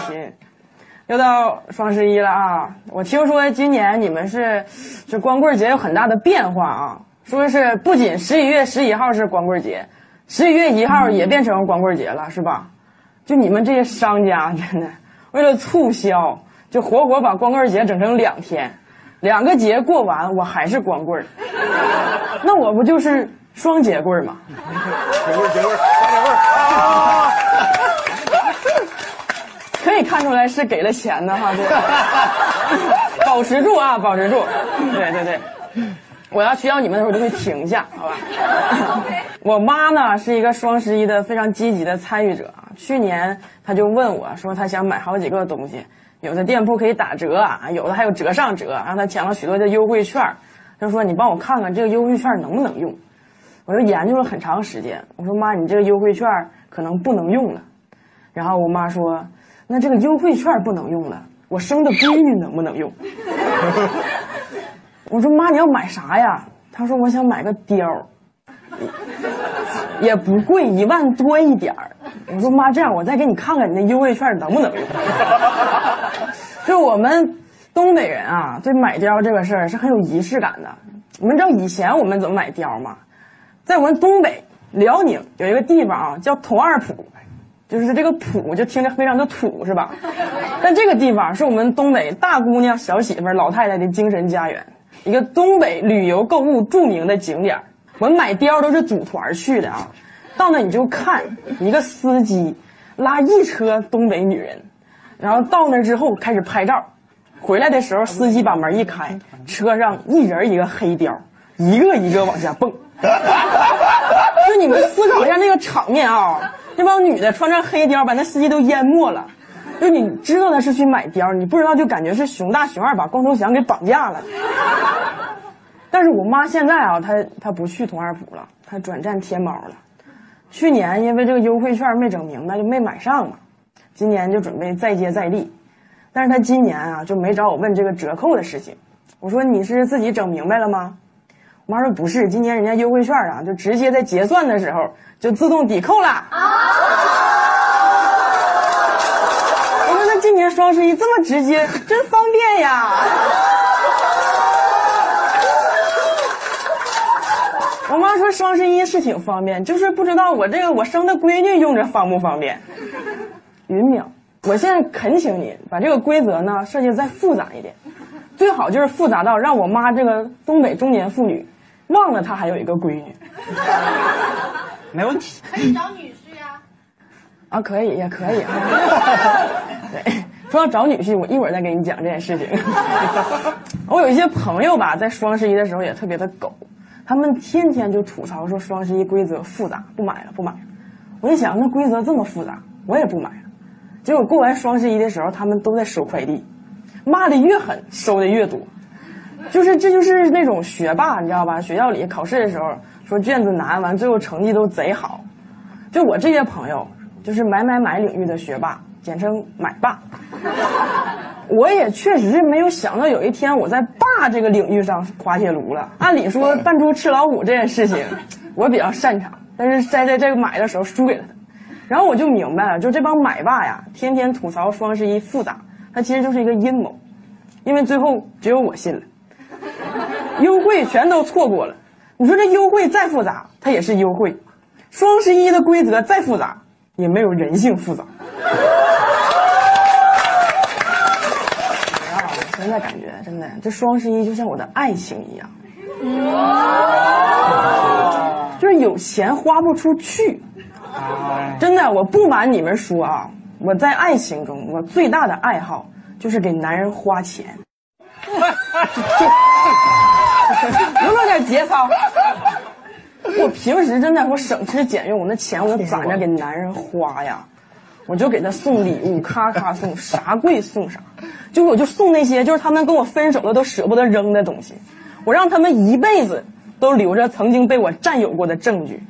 心。又到双十一了啊！我听说今年你们是这光棍节有很大的变化啊，说是不仅十一月十一号是光棍节，十一月一号也变成光棍节了，是吧？就你们这些商家真的为了促销，就活活把光棍节整成两天，两个节过完我还是光棍，那我不就是双节棍吗？节棍节棍双节棍！可以看出来是给了钱的哈，对，保持住啊，保持住，对对对，我要需要你们的时候就会停下，好吧？我妈呢是一个双十一的非常积极的参与者啊，去年她就问我说她想买好几个东西，有的店铺可以打折啊，有的还有折上折，让她抢了许多的优惠券，她说你帮我看看这个优惠券能不能用，我就研究了很长时间，我说妈，你这个优惠券可能不能用了，然后我妈说。那这个优惠券不能用了，我生的闺女能不能用？我说妈，你要买啥呀？她说我想买个貂，也不贵，一万多一点儿。我说妈，这样我再给你看看你那优惠券能不能用。就我们东北人啊，对买貂这个事儿是很有仪式感的。你们知道以前我们怎么买貂吗？在我们东北辽宁有一个地方啊，叫佟二堡。就是这个土就听着非常的土，是吧？但这个地方是我们东北大姑娘、小媳妇、老太太的精神家园，一个东北旅游购物著名的景点。我们买貂都是组团去的啊，到那你就看一个司机拉一车东北女人，然后到那之后开始拍照，回来的时候司机把门一开，车上一人一个黑貂，一个一个往下蹦。就你们思考一下那个场面啊！这帮女的穿着黑貂，把那司机都淹没了。就你知道他是去买貂，你不知道就感觉是熊大熊二把光头强给绑架了。但是我妈现在啊，她她不去佟二堡了，她转战天猫了。去年因为这个优惠券没整明白，就没买上嘛。今年就准备再接再厉，但是她今年啊就没找我问这个折扣的事情。我说你是自己整明白了吗？我妈说不是，今年人家优惠券啊，就直接在结算的时候。就自动抵扣了。双十一这么直接，真方便呀。我妈说双十一是挺方便，就是不知道我这个我生的闺女用着方不方便。云淼，我现在恳请你把这个规则呢设计再复杂一点，最好就是复杂到让我妈这个东北中年妇女忘了她还有一个闺女。没问题，可以找女婿呀。啊，可以，也可以啊。对，说要找女婿，我一会儿再给你讲这件事情。我有一些朋友吧，在双十一的时候也特别的狗，他们天天就吐槽说双十一规则复杂，不买了，不买了。我一想，那规则这么复杂，我也不买了。结果过完双十一的时候，他们都在收快递，骂的越狠，收的越多。就是这就是那种学霸，你知道吧？学校里考试的时候。说卷子难，完最后成绩都贼好，就我这些朋友，就是买买买领域的学霸，简称买霸。我也确实是没有想到有一天我在爸这个领域上滑铁卢了。按理说扮猪吃老虎这件事情，我比较擅长，但是在在这个买的时候输给了他，然后我就明白了，就这帮买霸呀，天天吐槽双十一复杂，他其实就是一个阴谋，因为最后只有我信了，优惠全都错过了。你说这优惠再复杂，它也是优惠；双十一的规则再复杂，也没有人性复杂。啊，现在感觉真的，这双十一就像我的爱情一样，就是有钱花不出去。真的，我不瞒你们说啊，我在爱情中，我最大的爱好就是给男人花钱。有没有点节操？我平时真的我省吃俭用，我那钱我攒着给男人花呀，我就给他送礼物，咔咔送，啥贵送啥，就我就送那些就是他们跟我分手了都舍不得扔的东西，我让他们一辈子都留着曾经被我占有过的证据。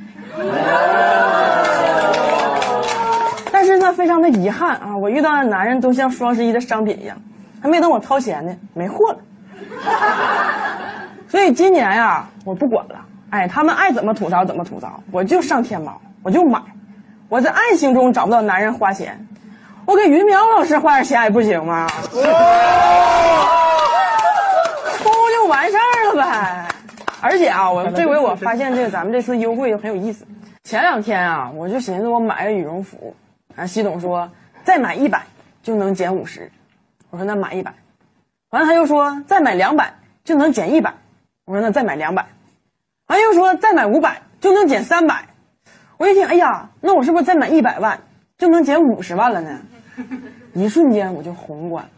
但是呢，非常的遗憾啊，我遇到的男人都像双十一的商品一样，还没等我掏钱呢，没货了。所以今年呀，我不管了，哎，他们爱怎么吐槽怎么吐槽，我就上天猫，我就买。我在爱情中找不到男人花钱，我我给云淼老师花点钱还不行吗？出就完事儿了呗。而且啊，我这回我发现这个咱们这次优惠很有意思。前两天啊，我就寻思我买个羽绒服，啊，系统说再买一百就能减五十，我说那买一百，完了他又说再买两百就能减一百，我说那再买两百，完又说再买五百就能减三百，我一听，哎呀，那我是不是再买一百万就能减五十万了呢？一瞬间我就宏观了，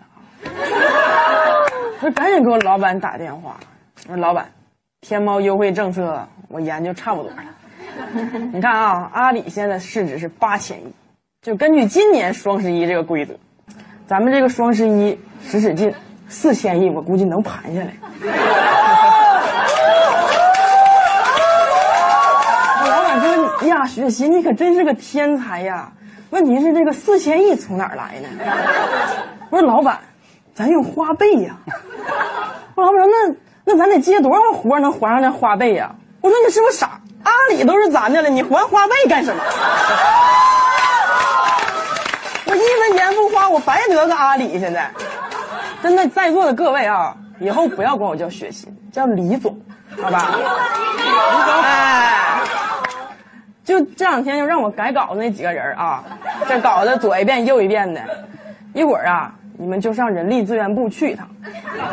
我赶紧给我老板打电话，我说老板，天猫优惠政策我研究差不多了。你看啊，阿里现在市值是八千亿，就根据今年双十一这个规则，咱们这个双十一使使劲，四千亿我估计能盘下来。我老板说呀，雪琴你可真是个天才呀！问题是这个四千亿从哪儿来呢？我说老板，咱用花呗呀。我老板说那那咱得接多少活能还上那花呗呀？我说你是不是傻？阿里都是咱的了，你还花呗干什么？我一分钱不花，我白得个阿里。现在，真的在座的各位啊，以后不要管我叫雪琴，叫李总，好吧？李总，哎，就这两天就让我改稿子那几个人啊，这搞得左一遍右一遍的，一会儿啊，你们就上人力资源部去一趟。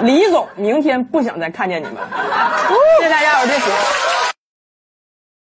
李总明天不想再看见你们，谢谢大家，我这次。